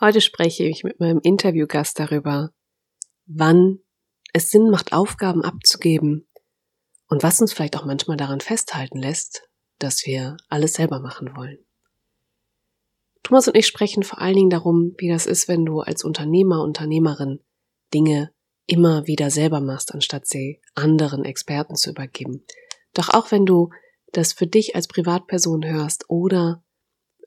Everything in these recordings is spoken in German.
Heute spreche ich mit meinem Interviewgast darüber, wann es Sinn macht, Aufgaben abzugeben und was uns vielleicht auch manchmal daran festhalten lässt, dass wir alles selber machen wollen. Thomas und ich sprechen vor allen Dingen darum, wie das ist, wenn du als Unternehmer, Unternehmerin Dinge immer wieder selber machst, anstatt sie anderen Experten zu übergeben. Doch auch wenn du das für dich als Privatperson hörst oder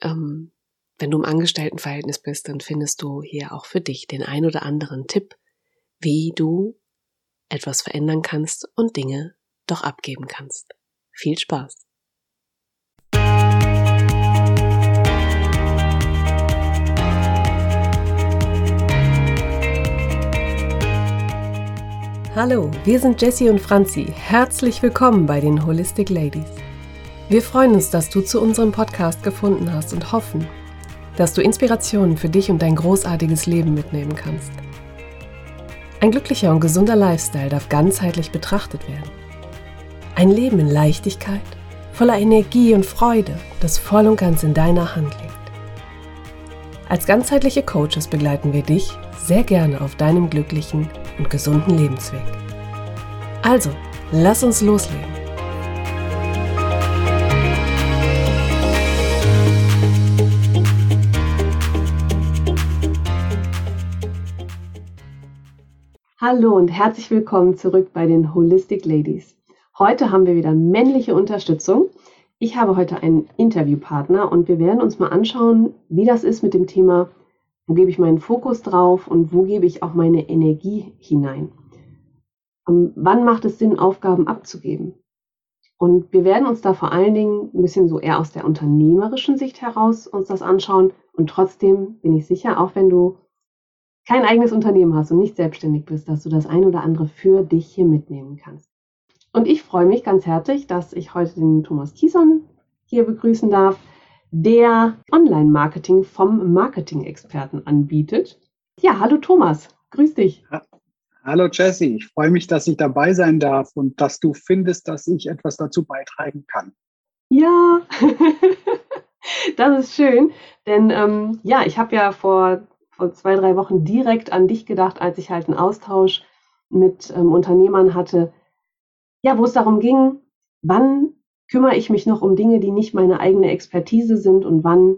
ähm, wenn du im Angestelltenverhältnis bist, dann findest du hier auch für dich den ein oder anderen Tipp, wie du etwas verändern kannst und Dinge doch abgeben kannst. Viel Spaß! Hallo, wir sind Jessie und Franzi. Herzlich willkommen bei den Holistic Ladies. Wir freuen uns, dass du zu unserem Podcast gefunden hast und hoffen, dass du Inspirationen für dich und dein großartiges Leben mitnehmen kannst. Ein glücklicher und gesunder Lifestyle darf ganzheitlich betrachtet werden. Ein Leben in Leichtigkeit, voller Energie und Freude, das voll und ganz in deiner Hand liegt. Als ganzheitliche Coaches begleiten wir dich sehr gerne auf deinem glücklichen und gesunden Lebensweg. Also, lass uns loslegen. Hallo und herzlich willkommen zurück bei den Holistic Ladies. Heute haben wir wieder männliche Unterstützung. Ich habe heute einen Interviewpartner und wir werden uns mal anschauen, wie das ist mit dem Thema wo gebe ich meinen Fokus drauf und wo gebe ich auch meine Energie hinein? Um, wann macht es Sinn, Aufgaben abzugeben? Und wir werden uns da vor allen Dingen ein bisschen so eher aus der unternehmerischen Sicht heraus uns das anschauen. Und trotzdem bin ich sicher, auch wenn du kein eigenes Unternehmen hast und nicht selbstständig bist, dass du das ein oder andere für dich hier mitnehmen kannst. Und ich freue mich ganz herzlich, dass ich heute den Thomas Kieson hier begrüßen darf der Online-Marketing vom Marketing-Experten anbietet. Ja, hallo Thomas, grüß dich. Hallo Jesse, ich freue mich, dass ich dabei sein darf und dass du findest, dass ich etwas dazu beitragen kann. Ja, das ist schön, denn ähm, ja, ich habe ja vor, vor zwei, drei Wochen direkt an dich gedacht, als ich halt einen Austausch mit ähm, Unternehmern hatte, ja, wo es darum ging, wann kümmere ich mich noch um Dinge, die nicht meine eigene Expertise sind und wann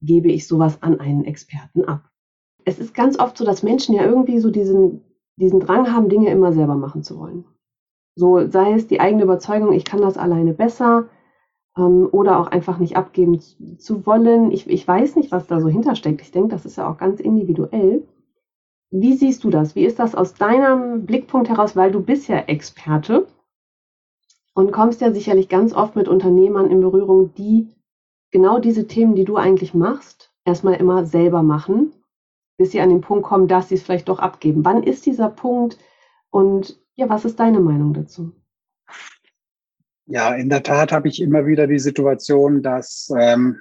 gebe ich sowas an einen Experten ab. Es ist ganz oft so, dass Menschen ja irgendwie so diesen, diesen Drang haben, Dinge immer selber machen zu wollen. So sei es die eigene Überzeugung, ich kann das alleine besser ähm, oder auch einfach nicht abgeben zu, zu wollen. Ich, ich weiß nicht, was da so hintersteckt. Ich denke, das ist ja auch ganz individuell. Wie siehst du das? Wie ist das aus deinem Blickpunkt heraus, weil du bist ja Experte und kommst ja sicherlich ganz oft mit Unternehmern in Berührung, die genau diese Themen, die du eigentlich machst, erstmal immer selber machen, bis sie an den Punkt kommen, dass sie es vielleicht doch abgeben. Wann ist dieser Punkt und ja, was ist deine Meinung dazu? Ja, in der Tat habe ich immer wieder die Situation, dass ähm,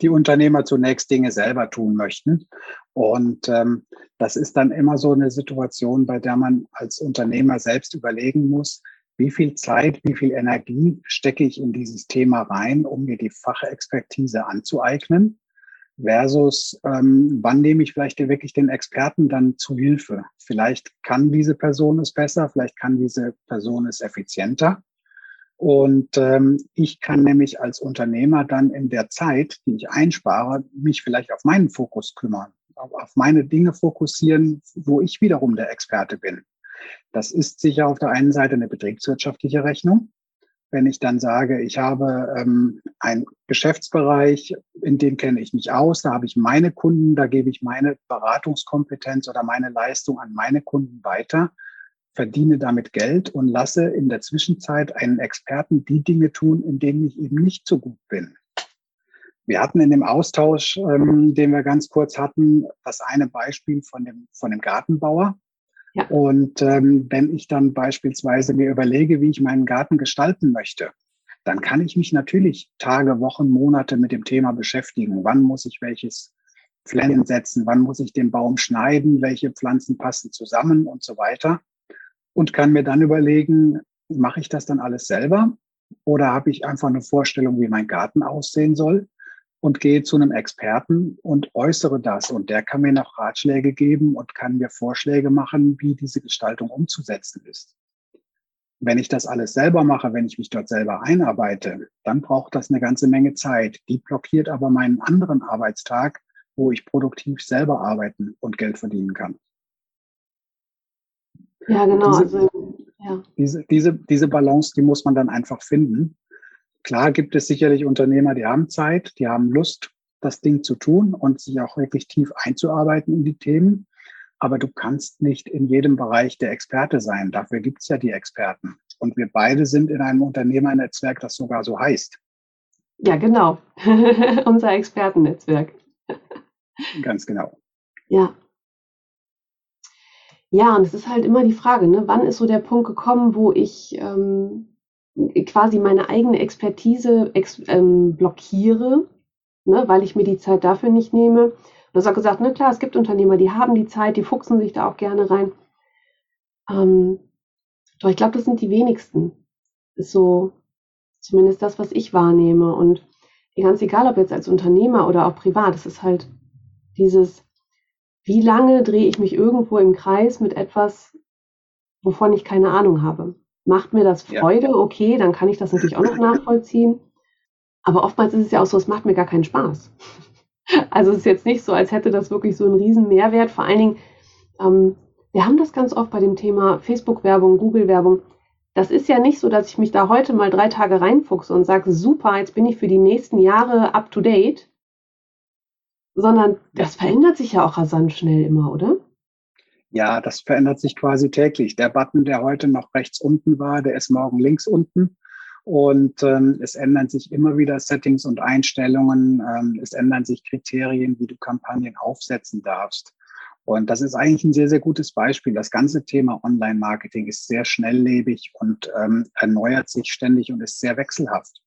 die Unternehmer zunächst Dinge selber tun möchten. Und ähm, das ist dann immer so eine Situation, bei der man als Unternehmer selbst überlegen muss, wie viel Zeit, wie viel Energie stecke ich in dieses Thema rein, um mir die Fachexpertise anzueignen, versus ähm, wann nehme ich vielleicht wirklich den Experten dann zu Hilfe. Vielleicht kann diese Person es besser, vielleicht kann diese Person es effizienter. Und ähm, ich kann nämlich als Unternehmer dann in der Zeit, die ich einspare, mich vielleicht auf meinen Fokus kümmern, auf meine Dinge fokussieren, wo ich wiederum der Experte bin. Das ist sicher auf der einen Seite eine betriebswirtschaftliche Rechnung. Wenn ich dann sage, ich habe ähm, einen Geschäftsbereich, in dem kenne ich mich aus, da habe ich meine Kunden, da gebe ich meine Beratungskompetenz oder meine Leistung an meine Kunden weiter, verdiene damit Geld und lasse in der Zwischenzeit einen Experten die Dinge tun, in denen ich eben nicht so gut bin. Wir hatten in dem Austausch, ähm, den wir ganz kurz hatten, das eine Beispiel von dem, von dem Gartenbauer, ja. Und ähm, wenn ich dann beispielsweise mir überlege, wie ich meinen Garten gestalten möchte, dann kann ich mich natürlich Tage, Wochen, Monate mit dem Thema beschäftigen. Wann muss ich welches Pflänzen setzen? Wann muss ich den Baum schneiden? Welche Pflanzen passen zusammen und so weiter? Und kann mir dann überlegen, mache ich das dann alles selber? Oder habe ich einfach eine Vorstellung, wie mein Garten aussehen soll? und gehe zu einem Experten und äußere das. Und der kann mir noch Ratschläge geben und kann mir Vorschläge machen, wie diese Gestaltung umzusetzen ist. Wenn ich das alles selber mache, wenn ich mich dort selber einarbeite, dann braucht das eine ganze Menge Zeit. Die blockiert aber meinen anderen Arbeitstag, wo ich produktiv selber arbeiten und Geld verdienen kann. Ja, genau. Diese, also, ja. Diese, diese, diese Balance, die muss man dann einfach finden. Klar gibt es sicherlich Unternehmer, die haben Zeit, die haben Lust, das Ding zu tun und sich auch wirklich tief einzuarbeiten in die Themen. Aber du kannst nicht in jedem Bereich der Experte sein. Dafür gibt es ja die Experten. Und wir beide sind in einem Unternehmernetzwerk, das sogar so heißt. Ja, genau. Unser Expertennetzwerk. Ganz genau. Ja. Ja, und es ist halt immer die Frage, ne, wann ist so der Punkt gekommen, wo ich ähm, quasi meine eigene Expertise ex ähm, blockiere, ne, weil ich mir die Zeit dafür nicht nehme. Und du hast auch gesagt, ne, klar, es gibt Unternehmer, die haben die Zeit, die fuchsen sich da auch gerne rein. Ähm, doch ich glaube, das sind die wenigsten. Ist so zumindest das, was ich wahrnehme. Und ganz egal, ob jetzt als Unternehmer oder auch privat, es ist halt dieses, wie lange drehe ich mich irgendwo im Kreis mit etwas, wovon ich keine Ahnung habe. Macht mir das Freude? Ja. Okay, dann kann ich das natürlich auch noch nachvollziehen. Aber oftmals ist es ja auch so, es macht mir gar keinen Spaß. Also es ist jetzt nicht so, als hätte das wirklich so einen riesen Mehrwert. Vor allen Dingen, ähm, wir haben das ganz oft bei dem Thema Facebook-Werbung, Google-Werbung. Das ist ja nicht so, dass ich mich da heute mal drei Tage reinfuchse und sage, super, jetzt bin ich für die nächsten Jahre up to date, sondern das verändert sich ja auch rasant schnell immer, oder? Ja, das verändert sich quasi täglich. Der Button, der heute noch rechts unten war, der ist morgen links unten. Und ähm, es ändern sich immer wieder Settings und Einstellungen. Ähm, es ändern sich Kriterien, wie du Kampagnen aufsetzen darfst. Und das ist eigentlich ein sehr, sehr gutes Beispiel. Das ganze Thema Online-Marketing ist sehr schnelllebig und ähm, erneuert sich ständig und ist sehr wechselhaft.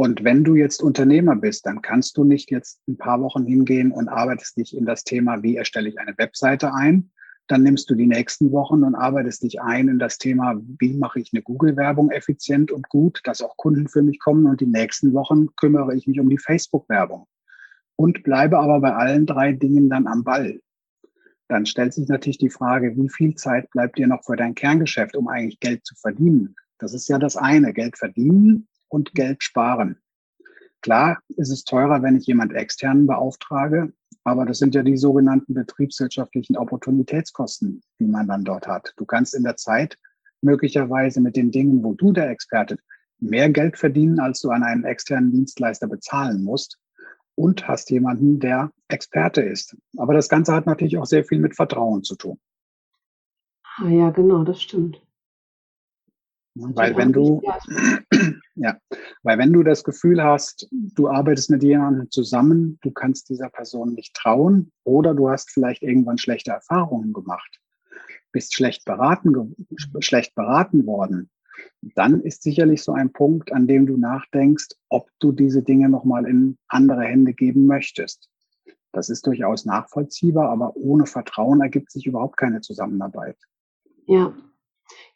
Und wenn du jetzt Unternehmer bist, dann kannst du nicht jetzt ein paar Wochen hingehen und arbeitest dich in das Thema, wie erstelle ich eine Webseite ein, dann nimmst du die nächsten Wochen und arbeitest dich ein in das Thema, wie mache ich eine Google-Werbung effizient und gut, dass auch Kunden für mich kommen. Und die nächsten Wochen kümmere ich mich um die Facebook-Werbung und bleibe aber bei allen drei Dingen dann am Ball. Dann stellt sich natürlich die Frage, wie viel Zeit bleibt dir noch für dein Kerngeschäft, um eigentlich Geld zu verdienen? Das ist ja das eine, Geld verdienen und Geld sparen. Klar ist es teurer, wenn ich jemand externen beauftrage, aber das sind ja die sogenannten betriebswirtschaftlichen Opportunitätskosten, die man dann dort hat. Du kannst in der Zeit möglicherweise mit den Dingen, wo du der Experte mehr Geld verdienen, als du an einen externen Dienstleister bezahlen musst und hast jemanden, der Experte ist. Aber das Ganze hat natürlich auch sehr viel mit Vertrauen zu tun. Ah ja, genau, das stimmt. Weil wenn du, ja, weil wenn du das Gefühl hast, du arbeitest mit jemandem zusammen, du kannst dieser Person nicht trauen oder du hast vielleicht irgendwann schlechte Erfahrungen gemacht, bist schlecht beraten, schlecht beraten worden, dann ist sicherlich so ein Punkt, an dem du nachdenkst, ob du diese Dinge nochmal in andere Hände geben möchtest. Das ist durchaus nachvollziehbar, aber ohne Vertrauen ergibt sich überhaupt keine Zusammenarbeit. Ja,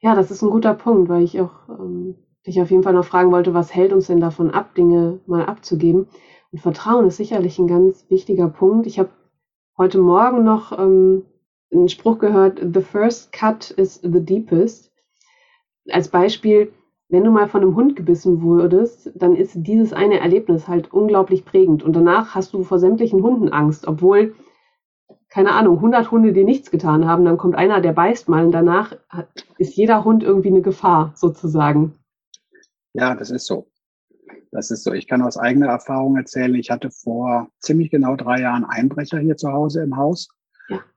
ja, das ist ein guter Punkt, weil ich auch ähm, dich auf jeden Fall noch fragen wollte, was hält uns denn davon ab, Dinge mal abzugeben? Und Vertrauen ist sicherlich ein ganz wichtiger Punkt. Ich habe heute Morgen noch ähm, einen Spruch gehört, the first cut is the deepest. Als Beispiel, wenn du mal von einem Hund gebissen wurdest, dann ist dieses eine Erlebnis halt unglaublich prägend. Und danach hast du vor sämtlichen Hunden Angst, obwohl keine Ahnung, 100 Hunde, die nichts getan haben, dann kommt einer, der beißt mal und danach ist jeder Hund irgendwie eine Gefahr sozusagen. Ja, das ist so. Das ist so. Ich kann aus eigener Erfahrung erzählen, ich hatte vor ziemlich genau drei Jahren Einbrecher hier zu Hause im Haus.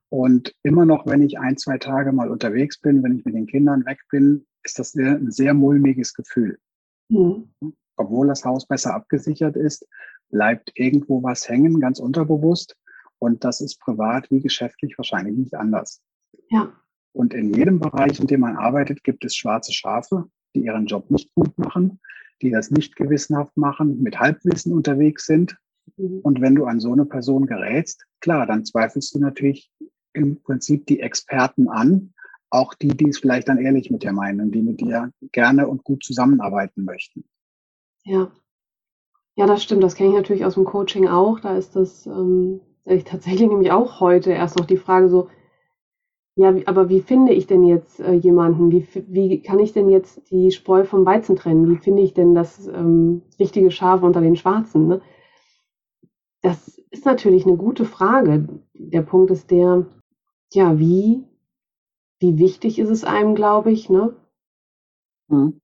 Und immer noch, wenn ich ein, zwei Tage mal unterwegs bin, wenn ich mit den Kindern weg bin, ist das ein sehr mulmiges Gefühl. Mhm. Obwohl das Haus besser abgesichert ist, bleibt irgendwo was hängen, ganz unterbewusst. Und das ist privat wie geschäftlich wahrscheinlich nicht anders. Ja. Und in jedem Bereich, in dem man arbeitet, gibt es schwarze Schafe, die ihren Job nicht gut machen, die das nicht gewissenhaft machen, mit Halbwissen unterwegs sind. Mhm. Und wenn du an so eine Person gerätst, klar, dann zweifelst du natürlich im Prinzip die Experten an, auch die, die es vielleicht dann ehrlich mit dir meinen und die mit dir gerne und gut zusammenarbeiten möchten. Ja. Ja, das stimmt. Das kenne ich natürlich aus dem Coaching auch. Da ist das ähm, ich tatsächlich nämlich auch heute erst noch die Frage so, ja, aber wie finde ich denn jetzt äh, jemanden? Wie, wie kann ich denn jetzt die Spreu vom Weizen trennen? Wie finde ich denn das ähm, richtige Schaf unter den Schwarzen? Ne? Das ist natürlich eine gute Frage. Der Punkt ist der, ja, wie, wie wichtig ist es einem, glaube ich, ne? Mhm.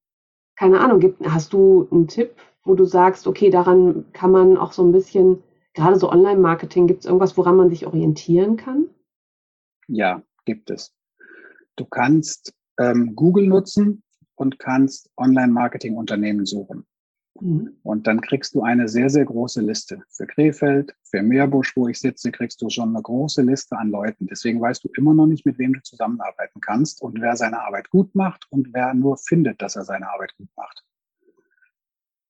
Keine Ahnung, gibt, hast du einen Tipp, wo du sagst, okay, daran kann man auch so ein bisschen, gerade so Online-Marketing, gibt es irgendwas, woran man sich orientieren kann? Ja, gibt es. Du kannst ähm, Google nutzen und kannst Online-Marketing-Unternehmen suchen. Mhm. Und dann kriegst du eine sehr, sehr große Liste. Für Krefeld, für Meerbusch, wo ich sitze, kriegst du schon eine große Liste an Leuten. Deswegen weißt du immer noch nicht, mit wem du zusammenarbeiten kannst und wer seine Arbeit gut macht und wer nur findet, dass er seine Arbeit gut macht.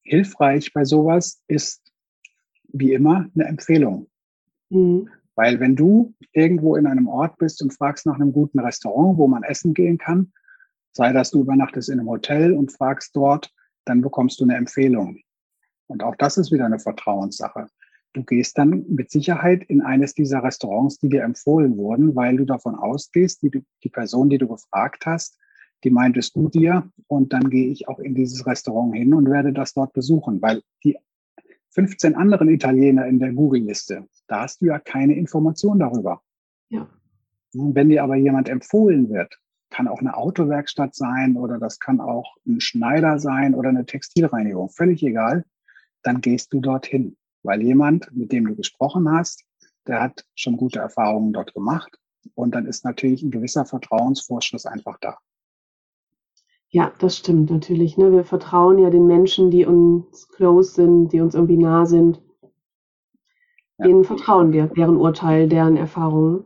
Hilfreich bei sowas ist wie immer eine Empfehlung. Mhm. Weil wenn du irgendwo in einem Ort bist und fragst nach einem guten Restaurant, wo man essen gehen kann, sei das du übernachtest in einem Hotel und fragst dort, dann bekommst du eine Empfehlung. Und auch das ist wieder eine Vertrauenssache. Du gehst dann mit Sicherheit in eines dieser Restaurants, die dir empfohlen wurden, weil du davon ausgehst, die, die Person, die du gefragt hast, die meintest du dir und dann gehe ich auch in dieses Restaurant hin und werde das dort besuchen, weil die 15 anderen Italiener in der Google-Liste, da hast du ja keine Information darüber. Ja. Wenn dir aber jemand empfohlen wird, kann auch eine Autowerkstatt sein oder das kann auch ein Schneider sein oder eine Textilreinigung, völlig egal, dann gehst du dorthin, weil jemand, mit dem du gesprochen hast, der hat schon gute Erfahrungen dort gemacht und dann ist natürlich ein gewisser Vertrauensvorschuss einfach da. Ja, das stimmt natürlich. Ne? Wir vertrauen ja den Menschen, die uns close sind, die uns irgendwie nah sind. Ja. Denen vertrauen wir, deren Urteil, deren Erfahrungen.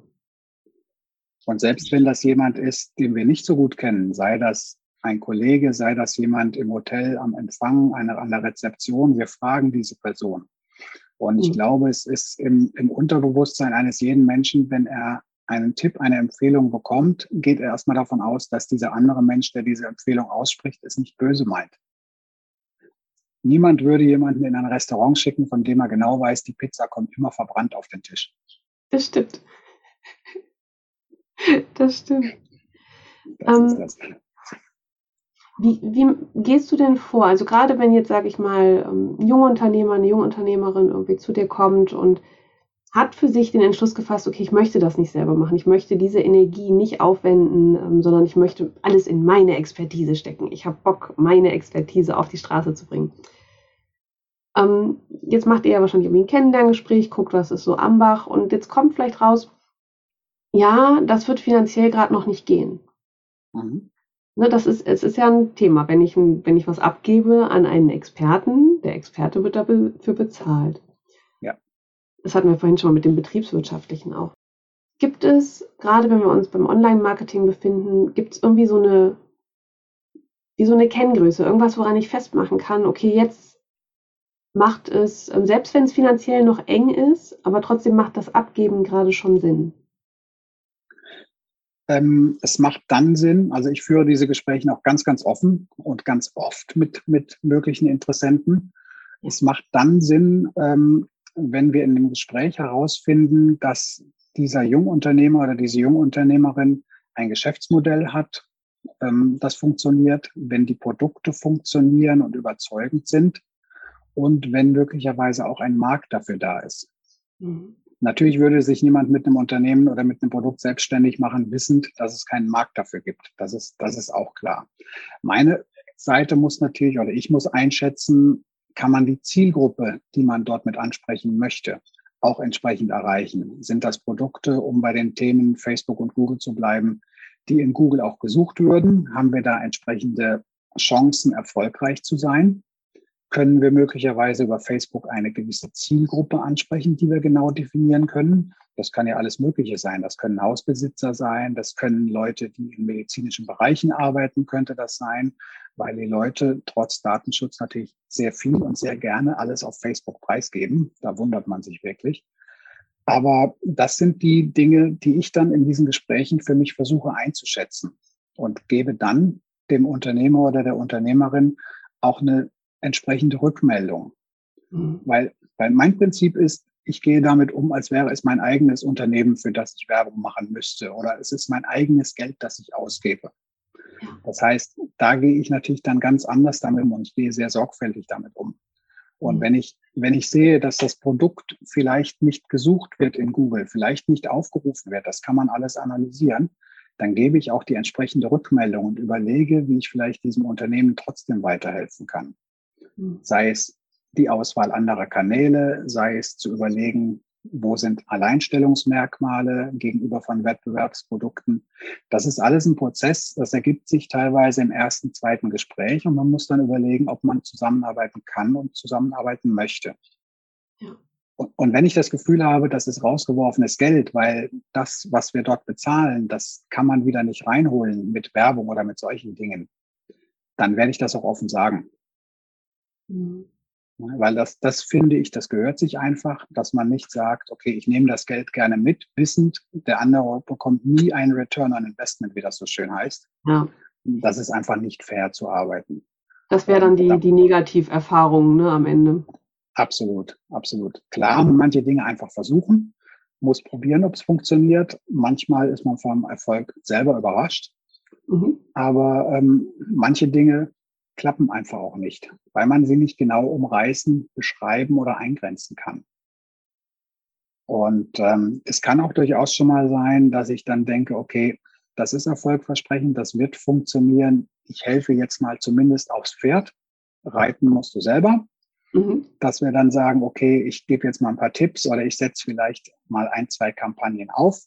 Und selbst wenn das jemand ist, den wir nicht so gut kennen, sei das ein Kollege, sei das jemand im Hotel am Empfang, eine, an der Rezeption, wir fragen diese Person. Und ich mhm. glaube, es ist im, im Unterbewusstsein eines jeden Menschen, wenn er einen Tipp, eine Empfehlung bekommt, geht er erstmal davon aus, dass dieser andere Mensch, der diese Empfehlung ausspricht, es nicht böse meint. Niemand würde jemanden in ein Restaurant schicken, von dem er genau weiß, die Pizza kommt immer verbrannt auf den Tisch. Das stimmt. Das stimmt. Das ähm, das. Wie, wie, gehst du denn vor? Also gerade wenn jetzt, sage ich mal, ein ähm, junger Unternehmer, eine junge Unternehmerin irgendwie zu dir kommt und hat für sich den Entschluss gefasst, okay, ich möchte das nicht selber machen, ich möchte diese Energie nicht aufwenden, ähm, sondern ich möchte alles in meine Expertise stecken. Ich habe Bock, meine Expertise auf die Straße zu bringen. Ähm, jetzt macht ihr ja wahrscheinlich irgendwie ein Kennenlerngespräch, guckt, was ist so Ambach und jetzt kommt vielleicht raus, ja, das wird finanziell gerade noch nicht gehen. Mhm. Ne, das ist, es ist ja ein Thema. Wenn ich, wenn ich was abgebe an einen Experten, der Experte wird dafür bezahlt. Das hatten wir vorhin schon mal mit dem Betriebswirtschaftlichen auch. Gibt es, gerade wenn wir uns beim Online-Marketing befinden, gibt es irgendwie so eine, wie so eine Kenngröße, irgendwas, woran ich festmachen kann, okay, jetzt macht es, ähm, selbst wenn es finanziell noch eng ist, aber trotzdem macht das Abgeben gerade schon Sinn. Ähm, es macht dann Sinn, also ich führe diese Gespräche auch ganz, ganz offen und ganz oft mit, mit möglichen Interessenten. Es macht dann Sinn, ähm, wenn wir in dem Gespräch herausfinden, dass dieser Jungunternehmer oder diese Jungunternehmerin ein Geschäftsmodell hat, ähm, das funktioniert, wenn die Produkte funktionieren und überzeugend sind und wenn möglicherweise auch ein Markt dafür da ist. Mhm. Natürlich würde sich niemand mit einem Unternehmen oder mit einem Produkt selbstständig machen, wissend, dass es keinen Markt dafür gibt. Das ist, das ist auch klar. Meine Seite muss natürlich oder ich muss einschätzen, kann man die Zielgruppe, die man dort mit ansprechen möchte, auch entsprechend erreichen. Sind das Produkte, um bei den Themen Facebook und Google zu bleiben, die in Google auch gesucht würden? Haben wir da entsprechende Chancen, erfolgreich zu sein? Können wir möglicherweise über Facebook eine gewisse Zielgruppe ansprechen, die wir genau definieren können. Das kann ja alles Mögliche sein. Das können Hausbesitzer sein, das können Leute, die in medizinischen Bereichen arbeiten, könnte das sein, weil die Leute trotz Datenschutz natürlich sehr viel und sehr gerne alles auf Facebook preisgeben. Da wundert man sich wirklich. Aber das sind die Dinge, die ich dann in diesen Gesprächen für mich versuche einzuschätzen und gebe dann dem Unternehmer oder der Unternehmerin auch eine entsprechende Rückmeldung. Mhm. Weil, weil mein Prinzip ist, ich gehe damit um, als wäre es mein eigenes Unternehmen, für das ich Werbung machen müsste. Oder es ist mein eigenes Geld, das ich ausgebe. Das heißt, da gehe ich natürlich dann ganz anders damit um und ich gehe sehr sorgfältig damit um. Und mhm. wenn ich, wenn ich sehe, dass das Produkt vielleicht nicht gesucht wird in Google, vielleicht nicht aufgerufen wird, das kann man alles analysieren, dann gebe ich auch die entsprechende Rückmeldung und überlege, wie ich vielleicht diesem Unternehmen trotzdem weiterhelfen kann. Mhm. Sei es die Auswahl anderer Kanäle, sei es zu überlegen, wo sind Alleinstellungsmerkmale gegenüber von Wettbewerbsprodukten. Das ist alles ein Prozess, das ergibt sich teilweise im ersten, zweiten Gespräch und man muss dann überlegen, ob man zusammenarbeiten kann und zusammenarbeiten möchte. Ja. Und, und wenn ich das Gefühl habe, das ist rausgeworfenes Geld, weil das, was wir dort bezahlen, das kann man wieder nicht reinholen mit Werbung oder mit solchen Dingen, dann werde ich das auch offen sagen. Mhm. Weil das, das finde ich, das gehört sich einfach, dass man nicht sagt, okay, ich nehme das Geld gerne mit, wissend, der andere bekommt nie einen Return on Investment, wie das so schön heißt. Ja. Das ist einfach nicht fair zu arbeiten. Das wäre dann die, die Negativerfahrung ne, am Ende. Absolut, absolut. Klar, manche Dinge einfach versuchen, muss probieren, ob es funktioniert. Manchmal ist man vom Erfolg selber überrascht. Mhm. Aber ähm, manche Dinge klappen einfach auch nicht, weil man sie nicht genau umreißen, beschreiben oder eingrenzen kann. Und ähm, es kann auch durchaus schon mal sein, dass ich dann denke, okay, das ist erfolgversprechend, das wird funktionieren. Ich helfe jetzt mal zumindest aufs Pferd. Reiten musst du selber. Mhm. Dass wir dann sagen, okay, ich gebe jetzt mal ein paar Tipps oder ich setze vielleicht mal ein, zwei Kampagnen auf.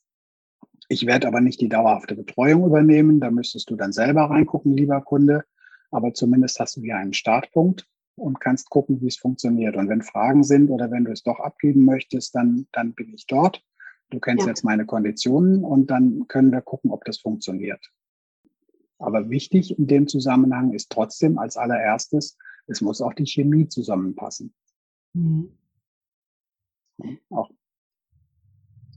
Ich werde aber nicht die dauerhafte Betreuung übernehmen. Da müsstest du dann selber reingucken, lieber Kunde. Aber zumindest hast du hier einen Startpunkt und kannst gucken, wie es funktioniert. Und wenn Fragen sind oder wenn du es doch abgeben möchtest, dann, dann bin ich dort. Du kennst ja. jetzt meine Konditionen und dann können wir gucken, ob das funktioniert. Aber wichtig in dem Zusammenhang ist trotzdem als allererstes, es muss auch die Chemie zusammenpassen. Mhm. Auch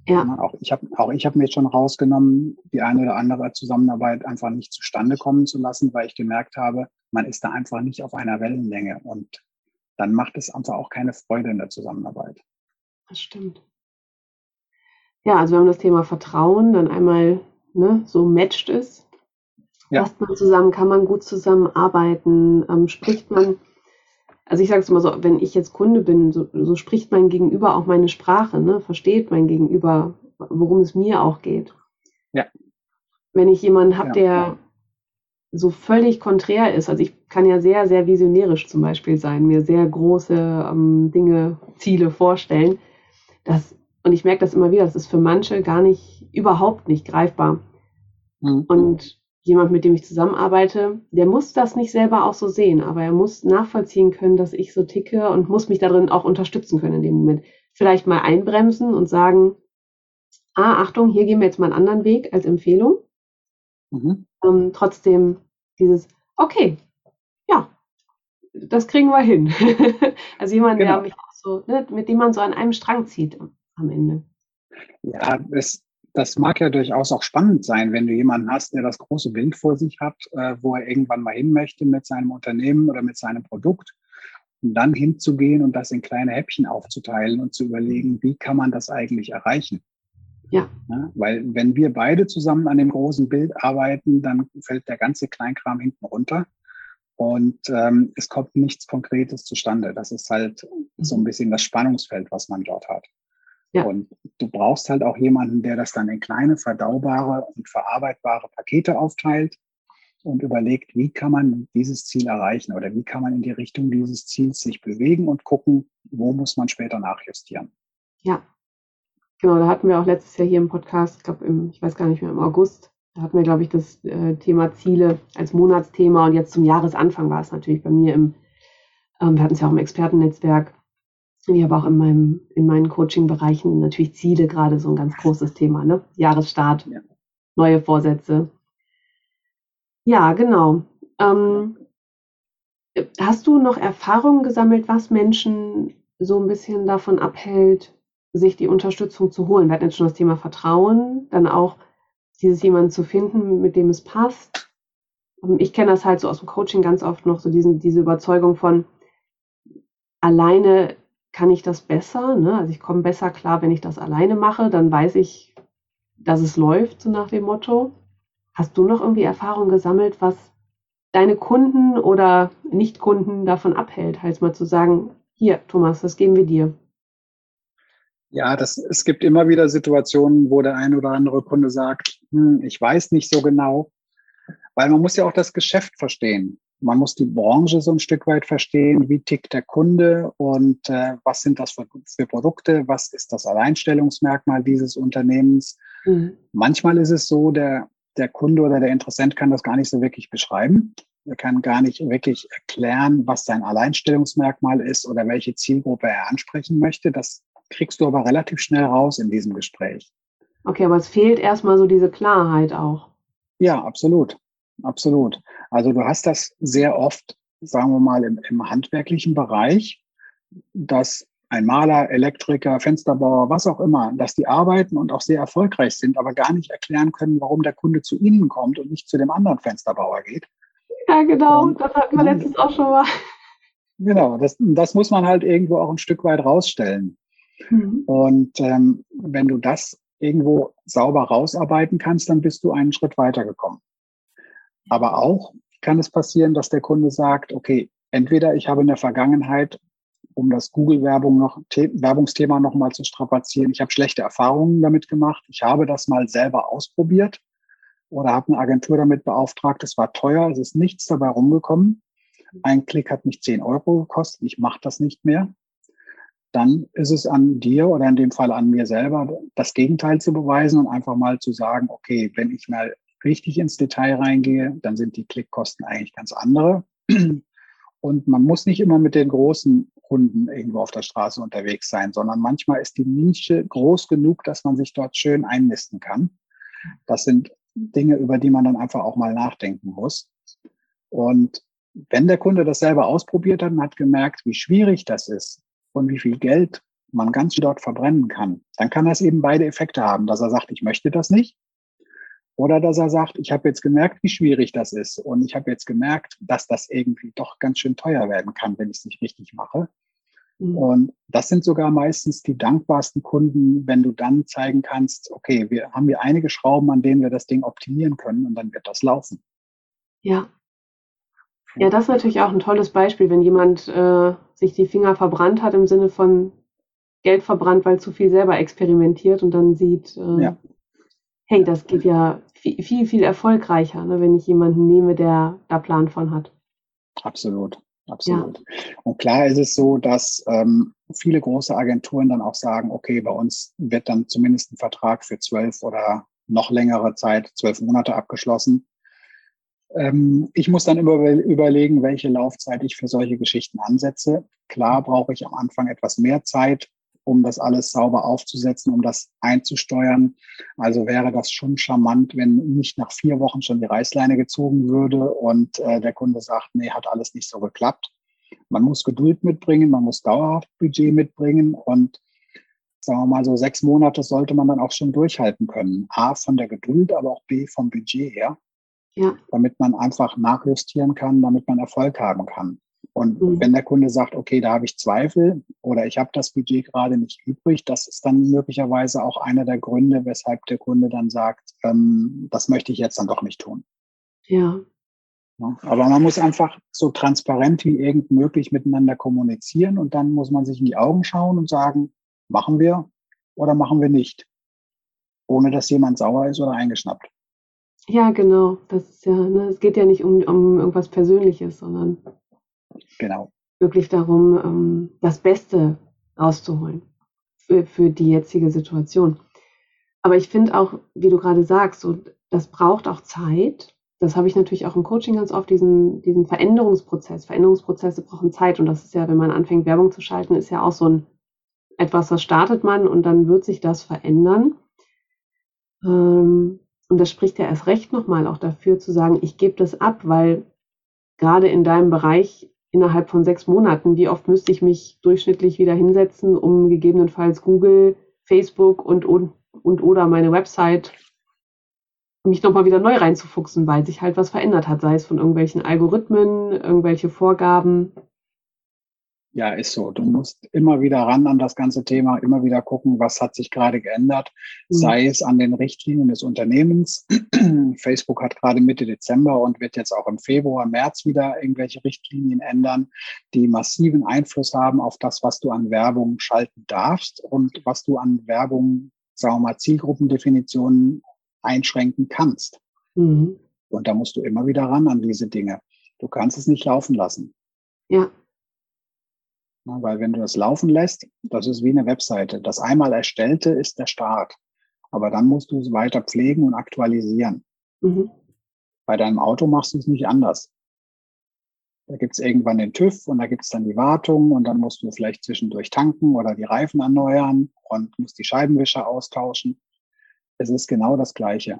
ja. Auch ich habe auch ich habe mir schon rausgenommen, die eine oder andere Zusammenarbeit einfach nicht zustande kommen zu lassen, weil ich gemerkt habe, man ist da einfach nicht auf einer Wellenlänge und dann macht es einfach auch keine Freude in der Zusammenarbeit. Das stimmt. Ja, also wir haben das Thema Vertrauen, dann einmal ne, so matcht es. Ja. Passt man zusammen, kann man gut zusammenarbeiten, ähm, spricht man also ich sage es immer so, wenn ich jetzt Kunde bin, so, so, spricht mein Gegenüber auch meine Sprache, ne? versteht mein Gegenüber, worum es mir auch geht. Ja. Wenn ich jemanden habe, ja. der so völlig konträr ist, also ich kann ja sehr, sehr visionärisch zum Beispiel sein, mir sehr große ähm, Dinge, Ziele vorstellen. Das, und ich merke das immer wieder, das ist für manche gar nicht, überhaupt nicht greifbar. Mhm. Und jemand, mit dem ich zusammenarbeite, der muss das nicht selber auch so sehen, aber er muss nachvollziehen können, dass ich so ticke und muss mich darin auch unterstützen können in dem Moment. Vielleicht mal einbremsen und sagen, ah, Achtung, hier gehen wir jetzt mal einen anderen Weg als Empfehlung. Mhm. Ähm, trotzdem dieses, okay, ja, das kriegen wir hin. also jemand, genau. der mich auch so, ne, mit dem man so an einem Strang zieht am Ende. Ja, es, das mag ja durchaus auch spannend sein, wenn du jemanden hast, der das große Bild vor sich hat, äh, wo er irgendwann mal hin möchte mit seinem Unternehmen oder mit seinem Produkt. Und dann hinzugehen und das in kleine Häppchen aufzuteilen und zu überlegen, wie kann man das eigentlich erreichen? Ja. ja. Weil wenn wir beide zusammen an dem großen Bild arbeiten, dann fällt der ganze Kleinkram hinten runter und ähm, es kommt nichts Konkretes zustande. Das ist halt so ein mhm. bisschen das Spannungsfeld, was man dort hat. Ja. Und du brauchst halt auch jemanden, der das dann in kleine, verdaubare und verarbeitbare Pakete aufteilt und überlegt, wie kann man dieses Ziel erreichen oder wie kann man in die Richtung dieses Ziels sich bewegen und gucken, wo muss man später nachjustieren. Ja, genau, da hatten wir auch letztes Jahr hier im Podcast, ich glaube, ich weiß gar nicht mehr, im August, da hatten wir, glaube ich, das äh, Thema Ziele als Monatsthema und jetzt zum Jahresanfang war es natürlich bei mir im, ähm, wir hatten es ja auch im Expertennetzwerk, ich habe auch in, meinem, in meinen Coaching-Bereichen natürlich Ziele gerade so ein ganz großes Thema, ne? Jahresstart, ja. neue Vorsätze. Ja, genau. Ähm, hast du noch Erfahrungen gesammelt, was Menschen so ein bisschen davon abhält, sich die Unterstützung zu holen? Wir hatten jetzt schon das Thema Vertrauen, dann auch dieses jemanden zu finden, mit dem es passt. Ich kenne das halt so aus dem Coaching ganz oft noch, so diesen, diese Überzeugung von, alleine kann ich das besser. Ne? Also ich komme besser klar, wenn ich das alleine mache. Dann weiß ich, dass es läuft, so nach dem Motto. Hast du noch irgendwie Erfahrung gesammelt, was deine Kunden oder Nicht-Kunden davon abhält, halt mal zu sagen, hier, Thomas, das geben wir dir? Ja, das, es gibt immer wieder Situationen, wo der ein oder andere Kunde sagt, hm, ich weiß nicht so genau, weil man muss ja auch das Geschäft verstehen. Man muss die Branche so ein Stück weit verstehen, wie tickt der Kunde und äh, was sind das für, für, Produkte, was ist das Alleinstellungsmerkmal dieses Unternehmens. Mhm. Manchmal ist es so, der, der Kunde oder der Interessent kann das gar nicht so wirklich beschreiben. Er kann gar nicht wirklich erklären, was sein Alleinstellungsmerkmal ist oder welche Zielgruppe er ansprechen möchte. Das kriegst du aber relativ schnell raus in diesem Gespräch. Okay, aber es fehlt erstmal so diese Klarheit auch. Ja, absolut absolut. Also du hast das sehr oft, sagen wir mal, im, im handwerklichen Bereich, dass ein Maler, Elektriker, Fensterbauer, was auch immer, dass die arbeiten und auch sehr erfolgreich sind, aber gar nicht erklären können, warum der Kunde zu ihnen kommt und nicht zu dem anderen Fensterbauer geht. Ja, genau, und, das hatten wir letztens auch schon mal. Genau, das, das muss man halt irgendwo auch ein Stück weit rausstellen. Mhm. Und ähm, wenn du das irgendwo sauber rausarbeiten kannst, dann bist du einen Schritt weitergekommen. Aber auch kann es passieren, dass der Kunde sagt, okay, entweder ich habe in der Vergangenheit, um das Google-Werbung noch, Werbungsthema nochmal zu strapazieren, ich habe schlechte Erfahrungen damit gemacht, ich habe das mal selber ausprobiert oder habe eine Agentur damit beauftragt, es war teuer, es ist nichts dabei rumgekommen. Ein Klick hat mich 10 Euro gekostet, ich mache das nicht mehr. Dann ist es an dir oder in dem Fall an mir selber, das Gegenteil zu beweisen und einfach mal zu sagen, okay, wenn ich mal richtig ins Detail reingehe, dann sind die Klickkosten eigentlich ganz andere. Und man muss nicht immer mit den großen Kunden irgendwo auf der Straße unterwegs sein, sondern manchmal ist die Nische groß genug, dass man sich dort schön einnisten kann. Das sind Dinge, über die man dann einfach auch mal nachdenken muss. Und wenn der Kunde das selber ausprobiert hat und hat gemerkt, wie schwierig das ist und wie viel Geld man ganz dort verbrennen kann, dann kann das eben beide Effekte haben, dass er sagt, ich möchte das nicht oder dass er sagt, ich habe jetzt gemerkt, wie schwierig das ist. Und ich habe jetzt gemerkt, dass das irgendwie doch ganz schön teuer werden kann, wenn ich es nicht richtig mache. Mhm. Und das sind sogar meistens die dankbarsten Kunden, wenn du dann zeigen kannst, okay, wir haben hier einige Schrauben, an denen wir das Ding optimieren können und dann wird das laufen. Ja. Ja, das ist natürlich auch ein tolles Beispiel, wenn jemand äh, sich die Finger verbrannt hat im Sinne von Geld verbrannt, weil zu viel selber experimentiert und dann sieht, äh, ja hey, das geht ja viel, viel, viel erfolgreicher, ne, wenn ich jemanden nehme, der da Plan von hat. Absolut. Absolut. Ja. Und klar ist es so, dass ähm, viele große Agenturen dann auch sagen, okay, bei uns wird dann zumindest ein Vertrag für zwölf oder noch längere Zeit, zwölf Monate abgeschlossen. Ähm, ich muss dann immer überlegen, welche Laufzeit ich für solche Geschichten ansetze. Klar brauche ich am Anfang etwas mehr Zeit, um das alles sauber aufzusetzen, um das einzusteuern. Also wäre das schon charmant, wenn nicht nach vier Wochen schon die Reißleine gezogen würde und äh, der Kunde sagt, nee, hat alles nicht so geklappt. Man muss Geduld mitbringen, man muss dauerhaft Budget mitbringen und sagen wir mal so sechs Monate sollte man dann auch schon durchhalten können. A von der Geduld, aber auch B vom Budget her. Ja. Damit man einfach nachjustieren kann, damit man Erfolg haben kann. Und mhm. wenn der Kunde sagt, okay, da habe ich Zweifel oder ich habe das Budget gerade nicht übrig, das ist dann möglicherweise auch einer der Gründe, weshalb der Kunde dann sagt, ähm, das möchte ich jetzt dann doch nicht tun. Ja. ja. Aber man muss einfach so transparent wie irgend möglich miteinander kommunizieren und dann muss man sich in die Augen schauen und sagen, machen wir oder machen wir nicht, ohne dass jemand sauer ist oder eingeschnappt. Ja, genau. Das ist ja, ne, es geht ja nicht um, um irgendwas Persönliches, sondern Genau. Wirklich darum, ähm, das Beste rauszuholen für, für die jetzige Situation. Aber ich finde auch, wie du gerade sagst, so, das braucht auch Zeit. Das habe ich natürlich auch im Coaching ganz oft, diesen, diesen Veränderungsprozess. Veränderungsprozesse brauchen Zeit. Und das ist ja, wenn man anfängt, Werbung zu schalten, ist ja auch so ein etwas, das startet man und dann wird sich das verändern. Ähm, und das spricht ja erst recht nochmal auch dafür zu sagen, ich gebe das ab, weil gerade in deinem Bereich innerhalb von sechs Monaten, wie oft müsste ich mich durchschnittlich wieder hinsetzen, um gegebenenfalls Google, Facebook und, und, und oder meine Website mich nochmal wieder neu reinzufuchsen, weil sich halt was verändert hat, sei es von irgendwelchen Algorithmen, irgendwelche Vorgaben. Ja, ist so. Du musst immer wieder ran an das ganze Thema, immer wieder gucken, was hat sich gerade geändert, mhm. sei es an den Richtlinien des Unternehmens. Facebook hat gerade Mitte Dezember und wird jetzt auch im Februar, März wieder irgendwelche Richtlinien ändern, die massiven Einfluss haben auf das, was du an Werbung schalten darfst und was du an Werbung, sagen wir mal, Zielgruppendefinitionen einschränken kannst. Mhm. Und da musst du immer wieder ran an diese Dinge. Du kannst es nicht laufen lassen. Ja, weil wenn du das laufen lässt, das ist wie eine Webseite. Das einmal erstellte ist der Start. Aber dann musst du es weiter pflegen und aktualisieren. Mhm. Bei deinem Auto machst du es nicht anders. Da gibt es irgendwann den TÜV und da gibt es dann die Wartung und dann musst du vielleicht zwischendurch tanken oder die Reifen erneuern und musst die Scheibenwischer austauschen. Es ist genau das Gleiche.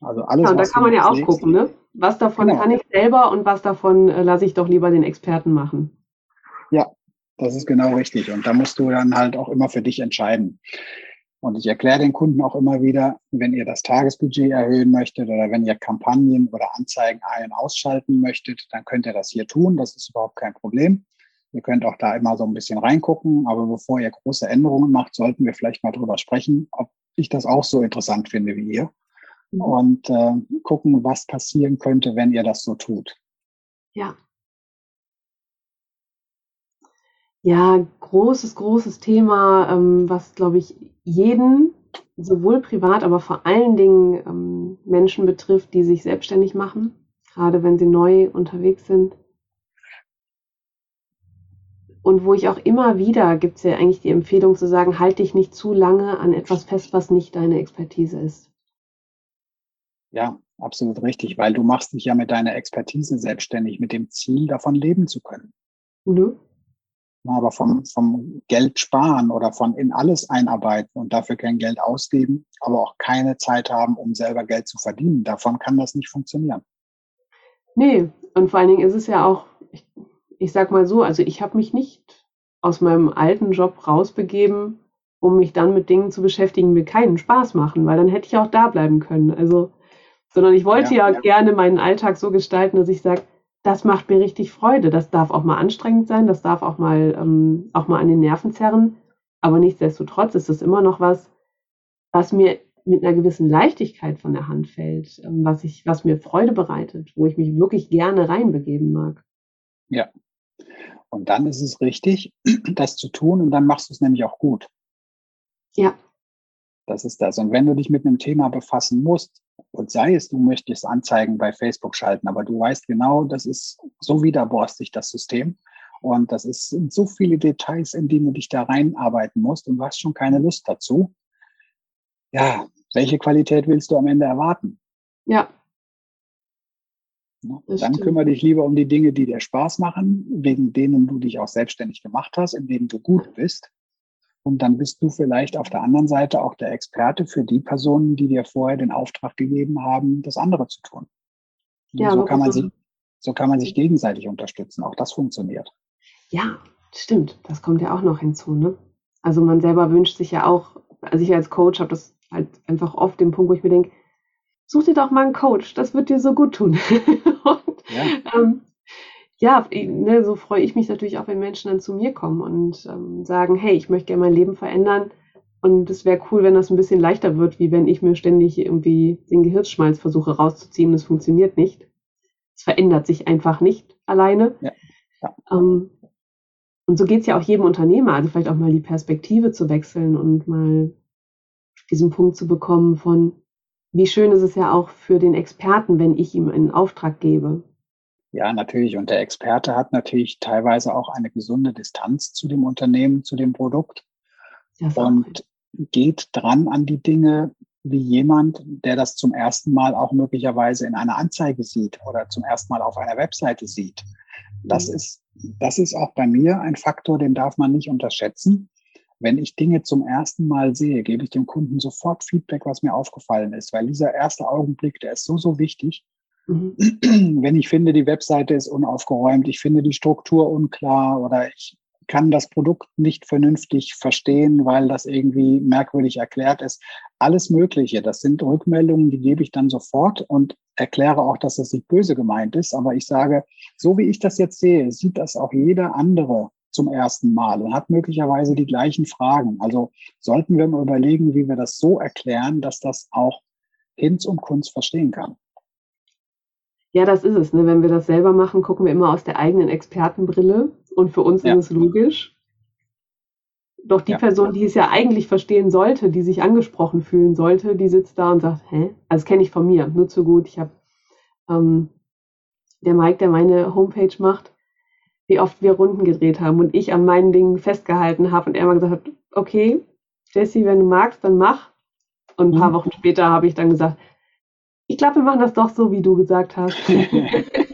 Also alles. Ja, und da kann man ja auch gucken, ne? Was davon genau. kann ich selber und was davon äh, lasse ich doch lieber den Experten machen. Ja, das ist genau richtig. Und da musst du dann halt auch immer für dich entscheiden. Und ich erkläre den Kunden auch immer wieder, wenn ihr das Tagesbudget erhöhen möchtet oder wenn ihr Kampagnen oder Anzeigen ein- und ausschalten möchtet, dann könnt ihr das hier tun. Das ist überhaupt kein Problem. Ihr könnt auch da immer so ein bisschen reingucken. Aber bevor ihr große Änderungen macht, sollten wir vielleicht mal drüber sprechen, ob ich das auch so interessant finde wie ihr. Mhm. Und äh, gucken, was passieren könnte, wenn ihr das so tut. Ja, Ja, großes, großes Thema, ähm, was, glaube ich, jeden, sowohl privat, aber vor allen Dingen ähm, Menschen betrifft, die sich selbstständig machen, gerade wenn sie neu unterwegs sind. Und wo ich auch immer wieder, gibt es ja eigentlich die Empfehlung zu sagen, halt dich nicht zu lange an etwas fest, was nicht deine Expertise ist. Ja, absolut richtig, weil du machst dich ja mit deiner Expertise selbstständig, mit dem Ziel, davon leben zu können. Mhm aber vom, vom Geld sparen oder von in alles einarbeiten und dafür kein Geld ausgeben, aber auch keine Zeit haben, um selber Geld zu verdienen. Davon kann das nicht funktionieren. Nee, und vor allen Dingen ist es ja auch, ich, ich sag mal so, also ich habe mich nicht aus meinem alten Job rausbegeben, um mich dann mit Dingen zu beschäftigen, die mir keinen Spaß machen, weil dann hätte ich auch da bleiben können. Also, sondern ich wollte ja, ja, ja. gerne meinen Alltag so gestalten, dass ich sage, das macht mir richtig Freude. Das darf auch mal anstrengend sein, das darf auch mal, ähm, auch mal an den Nerven zerren. Aber nichtsdestotrotz ist es immer noch was, was mir mit einer gewissen Leichtigkeit von der Hand fällt, ähm, was, ich, was mir Freude bereitet, wo ich mich wirklich gerne reinbegeben mag. Ja. Und dann ist es richtig, das zu tun und dann machst du es nämlich auch gut. Ja. Das ist das. Und wenn du dich mit einem Thema befassen musst, und sei es, du möchtest Anzeigen bei Facebook schalten, aber du weißt genau, das ist so widerborstig, das System. Und das ist, sind so viele Details, in die du dich da reinarbeiten musst und du hast schon keine Lust dazu. Ja, welche Qualität willst du am Ende erwarten? Ja. Dann stimmt. kümmere dich lieber um die Dinge, die dir Spaß machen, wegen denen du dich auch selbstständig gemacht hast, in denen du gut bist. Und dann bist du vielleicht auf der anderen Seite auch der Experte für die Personen, die dir vorher den Auftrag gegeben haben, das andere zu tun. Ja, so kann man sich, so kann man sich gegenseitig unterstützen. Auch das funktioniert. Ja, stimmt. Das kommt ja auch noch hinzu. Ne? Also man selber wünscht sich ja auch, also ich als Coach habe das halt einfach oft den Punkt, wo ich mir denke, such dir doch mal einen Coach, das wird dir so gut tun. und, ja. ähm, ja, ne, so freue ich mich natürlich auch, wenn Menschen dann zu mir kommen und ähm, sagen, hey, ich möchte gerne mein Leben verändern. Und es wäre cool, wenn das ein bisschen leichter wird, wie wenn ich mir ständig irgendwie den Gehirnschmalz versuche rauszuziehen es funktioniert nicht. Es verändert sich einfach nicht alleine. Ja. Ja. Ähm, und so geht es ja auch jedem Unternehmer, also vielleicht auch mal die Perspektive zu wechseln und mal diesen Punkt zu bekommen von, wie schön ist es ja auch für den Experten, wenn ich ihm einen Auftrag gebe. Ja, natürlich. Und der Experte hat natürlich teilweise auch eine gesunde Distanz zu dem Unternehmen, zu dem Produkt und geht dran an die Dinge wie jemand, der das zum ersten Mal auch möglicherweise in einer Anzeige sieht oder zum ersten Mal auf einer Webseite sieht. Das mhm. ist, das ist auch bei mir ein Faktor, den darf man nicht unterschätzen. Wenn ich Dinge zum ersten Mal sehe, gebe ich dem Kunden sofort Feedback, was mir aufgefallen ist, weil dieser erste Augenblick, der ist so, so wichtig. Mhm. Wenn ich finde, die Webseite ist unaufgeräumt, ich finde die Struktur unklar oder ich kann das Produkt nicht vernünftig verstehen, weil das irgendwie merkwürdig erklärt ist. Alles Mögliche. Das sind Rückmeldungen, die gebe ich dann sofort und erkläre auch, dass das nicht böse gemeint ist. Aber ich sage, so wie ich das jetzt sehe, sieht das auch jeder andere zum ersten Mal und hat möglicherweise die gleichen Fragen. Also sollten wir mal überlegen, wie wir das so erklären, dass das auch Hinz und Kunst verstehen kann. Ja, das ist es. Ne? Wenn wir das selber machen, gucken wir immer aus der eigenen Expertenbrille und für uns ja. ist es logisch. Doch die ja. Person, die es ja eigentlich verstehen sollte, die sich angesprochen fühlen sollte, die sitzt da und sagt, hä? Also das kenne ich von mir, nur zu gut. Ich habe ähm, der Mike, der meine Homepage macht, wie oft wir Runden gedreht haben und ich an meinen Dingen festgehalten habe und er mal gesagt hat, okay, Jesse, wenn du magst, dann mach. Und ein paar mhm. Wochen später habe ich dann gesagt, ich glaube, wir machen das doch so, wie du gesagt hast.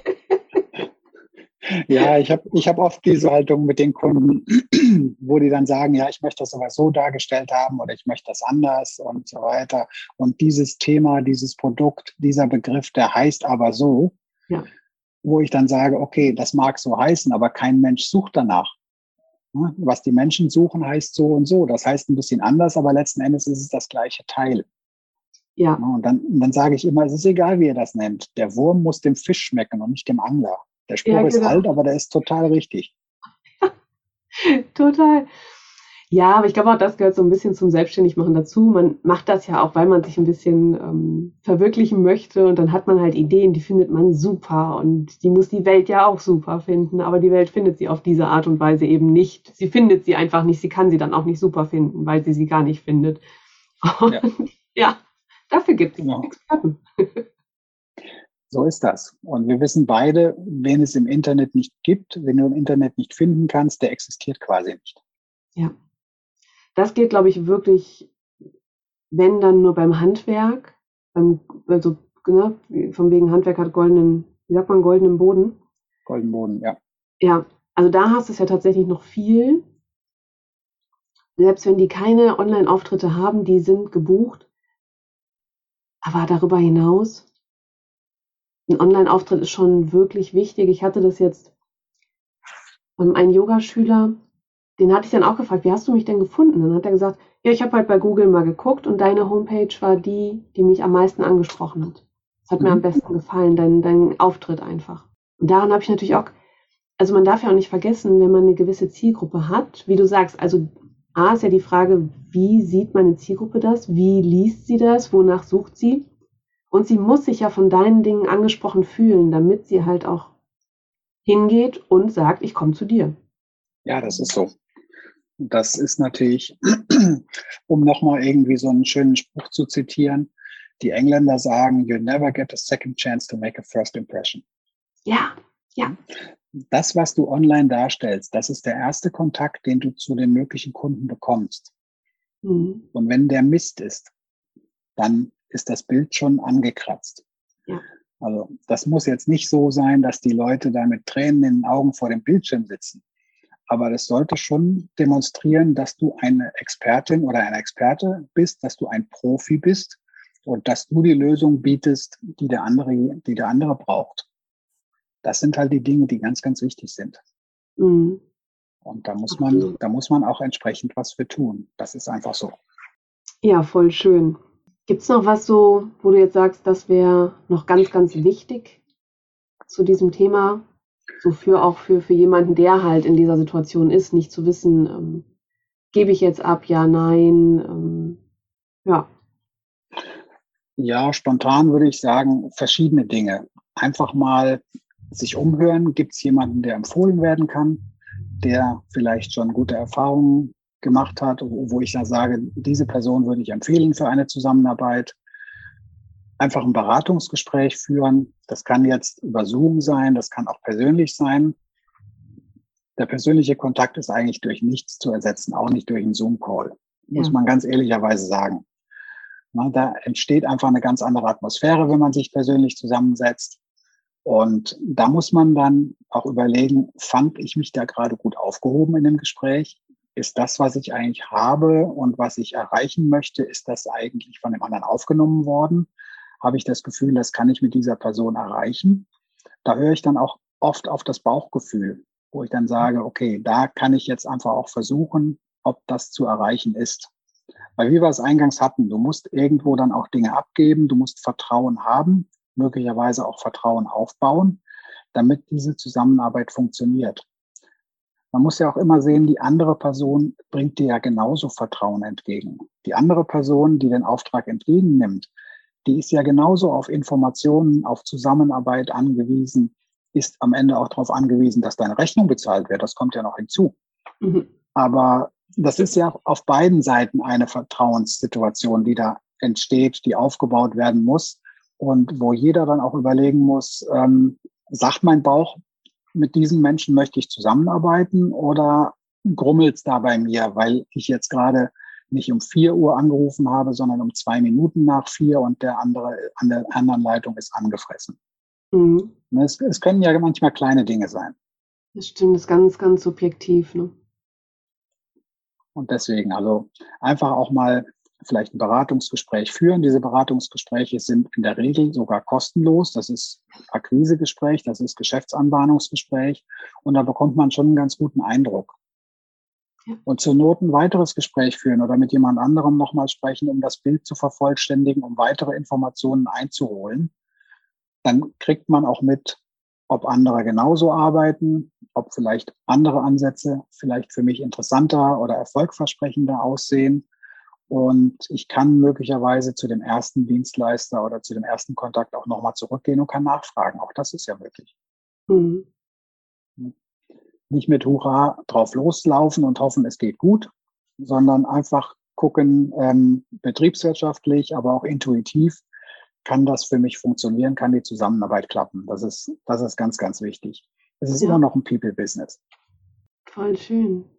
Ja, ich habe ich hab oft diese Haltung mit den Kunden, wo die dann sagen, ja, ich möchte das aber so dargestellt haben oder ich möchte das anders und so weiter. Und dieses Thema, dieses Produkt, dieser Begriff, der heißt aber so, ja. wo ich dann sage, okay, das mag so heißen, aber kein Mensch sucht danach. Was die Menschen suchen, heißt so und so. Das heißt ein bisschen anders, aber letzten Endes ist es das gleiche Teil. Ja. Und dann, dann sage ich immer, es ist egal, wie ihr das nennt. Der Wurm muss dem Fisch schmecken und nicht dem Angler. Der Spruch ja, genau. ist alt, aber der ist total richtig. total. Ja, aber ich glaube auch, das gehört so ein bisschen zum Selbstständigmachen dazu. Man macht das ja auch, weil man sich ein bisschen ähm, verwirklichen möchte und dann hat man halt Ideen, die findet man super und die muss die Welt ja auch super finden, aber die Welt findet sie auf diese Art und Weise eben nicht. Sie findet sie einfach nicht, sie kann sie dann auch nicht super finden, weil sie sie gar nicht findet. Und, ja. ja, dafür gibt es genau. Experten. So ist das. Und wir wissen beide, wen es im Internet nicht gibt, wenn du im Internet nicht finden kannst, der existiert quasi nicht. Ja. Das geht, glaube ich, wirklich, wenn dann nur beim Handwerk, beim, also, ne, von wegen Handwerk hat goldenen, wie sagt man, goldenen Boden. Goldenen Boden, ja. Ja, also da hast du es ja tatsächlich noch viel. Selbst wenn die keine Online-Auftritte haben, die sind gebucht. Aber darüber hinaus ein Online-Auftritt ist schon wirklich wichtig. Ich hatte das jetzt, ähm, ein Yogaschüler, den hatte ich dann auch gefragt, wie hast du mich denn gefunden? Dann hat er gesagt, ja, ich habe halt bei Google mal geguckt und deine Homepage war die, die mich am meisten angesprochen hat. Das hat mhm. mir am mhm. besten gefallen, dein, dein Auftritt einfach. Und daran habe ich natürlich auch, also man darf ja auch nicht vergessen, wenn man eine gewisse Zielgruppe hat, wie du sagst, also A ist ja die Frage, wie sieht meine Zielgruppe das? Wie liest sie das? Wonach sucht sie? Und sie muss sich ja von deinen Dingen angesprochen fühlen, damit sie halt auch hingeht und sagt, ich komme zu dir. Ja, das ist so. Das ist natürlich, um nochmal irgendwie so einen schönen Spruch zu zitieren, die Engländer sagen, you never get a second chance to make a first impression. Ja, ja. Das, was du online darstellst, das ist der erste Kontakt, den du zu den möglichen Kunden bekommst. Mhm. Und wenn der Mist ist, dann ist das Bild schon angekratzt. Ja. Also das muss jetzt nicht so sein, dass die Leute da mit Tränen in den Augen vor dem Bildschirm sitzen. Aber das sollte schon demonstrieren, dass du eine Expertin oder ein Experte bist, dass du ein Profi bist und dass du die Lösung bietest, die der andere, die der andere braucht. Das sind halt die Dinge, die ganz, ganz wichtig sind. Mhm. Und da muss man, da muss man auch entsprechend was für tun. Das ist einfach so. Ja, voll schön. Gibt es noch was so, wo du jetzt sagst, das wäre noch ganz, ganz wichtig zu diesem Thema? So für auch für, für jemanden, der halt in dieser Situation ist, nicht zu wissen, ähm, gebe ich jetzt ab, ja, nein, ähm, ja. Ja, spontan würde ich sagen, verschiedene Dinge. Einfach mal sich umhören. Gibt es jemanden, der empfohlen werden kann, der vielleicht schon gute Erfahrungen gemacht hat, wo ich da sage, diese Person würde ich empfehlen für eine Zusammenarbeit. Einfach ein Beratungsgespräch führen. Das kann jetzt über Zoom sein, das kann auch persönlich sein. Der persönliche Kontakt ist eigentlich durch nichts zu ersetzen, auch nicht durch einen Zoom-Call, muss ja. man ganz ehrlicherweise sagen. Na, da entsteht einfach eine ganz andere Atmosphäre, wenn man sich persönlich zusammensetzt. Und da muss man dann auch überlegen, fand ich mich da gerade gut aufgehoben in dem Gespräch? ist das, was ich eigentlich habe und was ich erreichen möchte, ist das eigentlich von dem anderen aufgenommen worden? Habe ich das Gefühl, das kann ich mit dieser Person erreichen? Da höre ich dann auch oft auf das Bauchgefühl, wo ich dann sage, okay, da kann ich jetzt einfach auch versuchen, ob das zu erreichen ist. Weil wie wir es eingangs hatten, du musst irgendwo dann auch Dinge abgeben, du musst Vertrauen haben, möglicherweise auch Vertrauen aufbauen, damit diese Zusammenarbeit funktioniert. man muss ja auch immer sehen, die andere Person bringt dir ja genauso Vertrauen entgegen. Die andere Person, die den Auftrag entgegennimmt, die ist ja genauso auf Informationen, auf Zusammenarbeit angewiesen, ist am Ende auch darauf angewiesen, dass deine Rechnung bezahlt wird. Das kommt ja noch hinzu. Mhm. Aber das ist ja auf beiden Seiten eine Vertrauenssituation, die da entsteht, die aufgebaut werden muss und wo jeder dann auch überlegen muss, ähm, sagt mein Bauch, mit diesen Menschen möchte ich zusammenarbeiten oder grummelt es da bei mir, weil ich jetzt gerade nicht um vier Uhr angerufen habe, sondern um zwei Minuten nach vier und der andere an der anderen Leitung ist angefressen. Mhm. Es, es, können ja manchmal kleine Dinge sein. Das stimmt, das ist ganz, ganz subjektiv. Ne? Und deswegen, also einfach auch mal vielleicht ein Beratungsgespräch führen. Diese Beratungsgespräche sind in der Regel sogar kostenlos. Das ist Akquisegespräch, das ist Geschäftsanbahnungsgespräch und da bekommt man schon einen ganz guten Eindruck. Und zur Not ein weiteres Gespräch führen oder mit jemand anderem nochmal sprechen, um das Bild zu vervollständigen, um weitere Informationen einzuholen. Dann kriegt man auch mit, ob andere genauso arbeiten, ob vielleicht andere Ansätze vielleicht für mich interessanter oder erfolgversprechender aussehen und ich kann möglicherweise zu dem ersten Dienstleister oder zu dem ersten Kontakt auch nochmal zurückgehen und kann nachfragen. Auch das ist ja möglich. Mhm. Nicht mit Hurra drauf loslaufen und hoffen, es geht gut, sondern einfach gucken, ähm, betriebswirtschaftlich, aber auch intuitiv, kann das für mich funktionieren, kann die Zusammenarbeit klappen. Das ist, das ist ganz, ganz wichtig. Es ist ja. immer noch ein People-Business. Voll schön.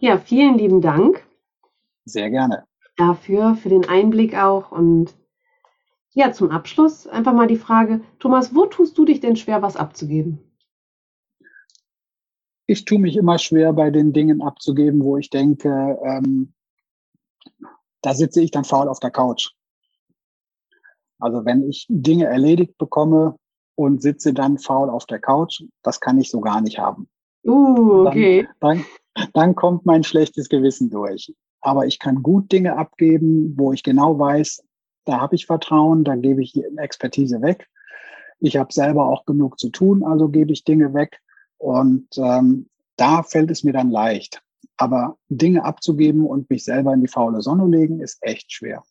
Ja, vielen lieben Dank. Sehr gerne dafür, für den Einblick auch. Und ja, zum Abschluss einfach mal die Frage, Thomas, wo tust du dich denn schwer, was abzugeben? Ich tue mich immer schwer, bei den Dingen abzugeben, wo ich denke, ähm, da sitze ich dann faul auf der Couch. Also wenn ich Dinge erledigt bekomme und sitze dann faul auf der Couch, das kann ich so gar nicht haben. Uh, okay. Dann, dann, dann kommt mein schlechtes Gewissen durch aber ich kann gut Dinge abgeben, wo ich genau weiß, da habe ich Vertrauen, da gebe ich Expertise weg. Ich habe selber auch genug zu tun, also gebe ich Dinge weg. Und ähm, da fällt es mir dann leicht. Aber Dinge abzugeben und mich selber in die faule Sonne legen, ist echt schwer.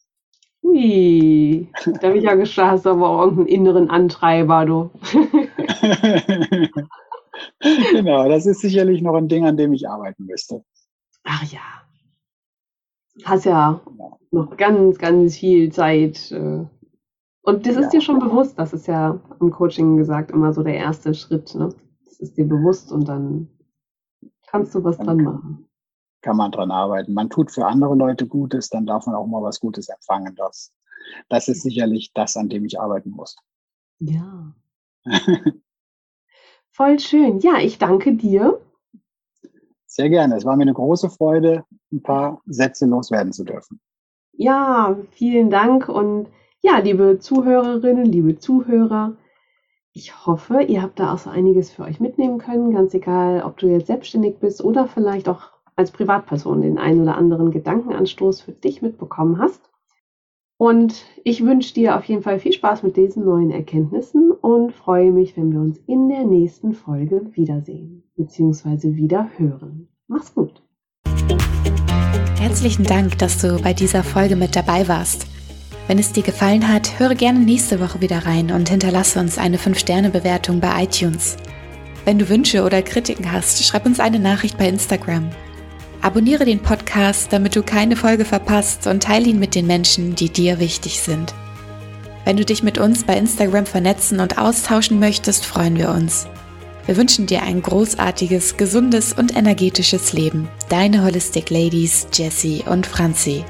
Ui, da habe ich ja geschaut, hast du aber auch irgendeinen inneren Antreiber, du. genau, das ist sicherlich noch ein Ding, an dem ich arbeiten müsste. Ach ja, hast ja noch ganz, ganz viel Zeit. Äh, und das ist ja. dir schon bewusst, das ist ja im Coaching gesagt immer so der erste Schritt. Ne? Das ist dir bewusst und dann kannst du was dann dran machen. Kann man dran arbeiten. Man tut für andere Leute Gutes, dann darf man auch mal was Gutes empfangen. Das, das ist sicherlich das, an dem ich arbeiten muss. Ja. Voll schön. Ja, ich danke dir sehr gerne. Es war mir eine große Freude, ein paar Sätze loswerden zu dürfen. Ja, vielen Dank und ja, liebe Zuhörerinnen, liebe Zuhörer, ich hoffe, ihr habt da auch so einiges für euch mitnehmen können, ganz egal, ob du jetzt selbstständig bist oder vielleicht auch als Privatperson den einen oder anderen Gedankenanstoß für dich mitbekommen hast. Und ich wünsche dir auf jeden Fall viel Spaß mit diesen neuen Erkenntnissen und freue mich, wenn wir uns in der nächsten Folge wiedersehen bzw. wieder hören. Mach's gut. Herzlichen Dank, dass du bei dieser Folge mit dabei warst. Wenn es dir gefallen hat, höre gerne nächste Woche wieder rein und hinterlasse uns eine 5-Sterne-Bewertung bei iTunes. Wenn du Wünsche oder Kritiken hast, schreib uns eine Nachricht bei Instagram. Abonniere den Podcast, damit du keine Folge verpasst und teile ihn mit den Menschen, die dir wichtig sind. Wenn du dich mit uns bei Instagram vernetzen und austauschen möchtest, freuen wir uns. Wir wünschen dir ein großartiges, gesundes und energetisches Leben. Deine Holistic Ladies Jessie und Franzi.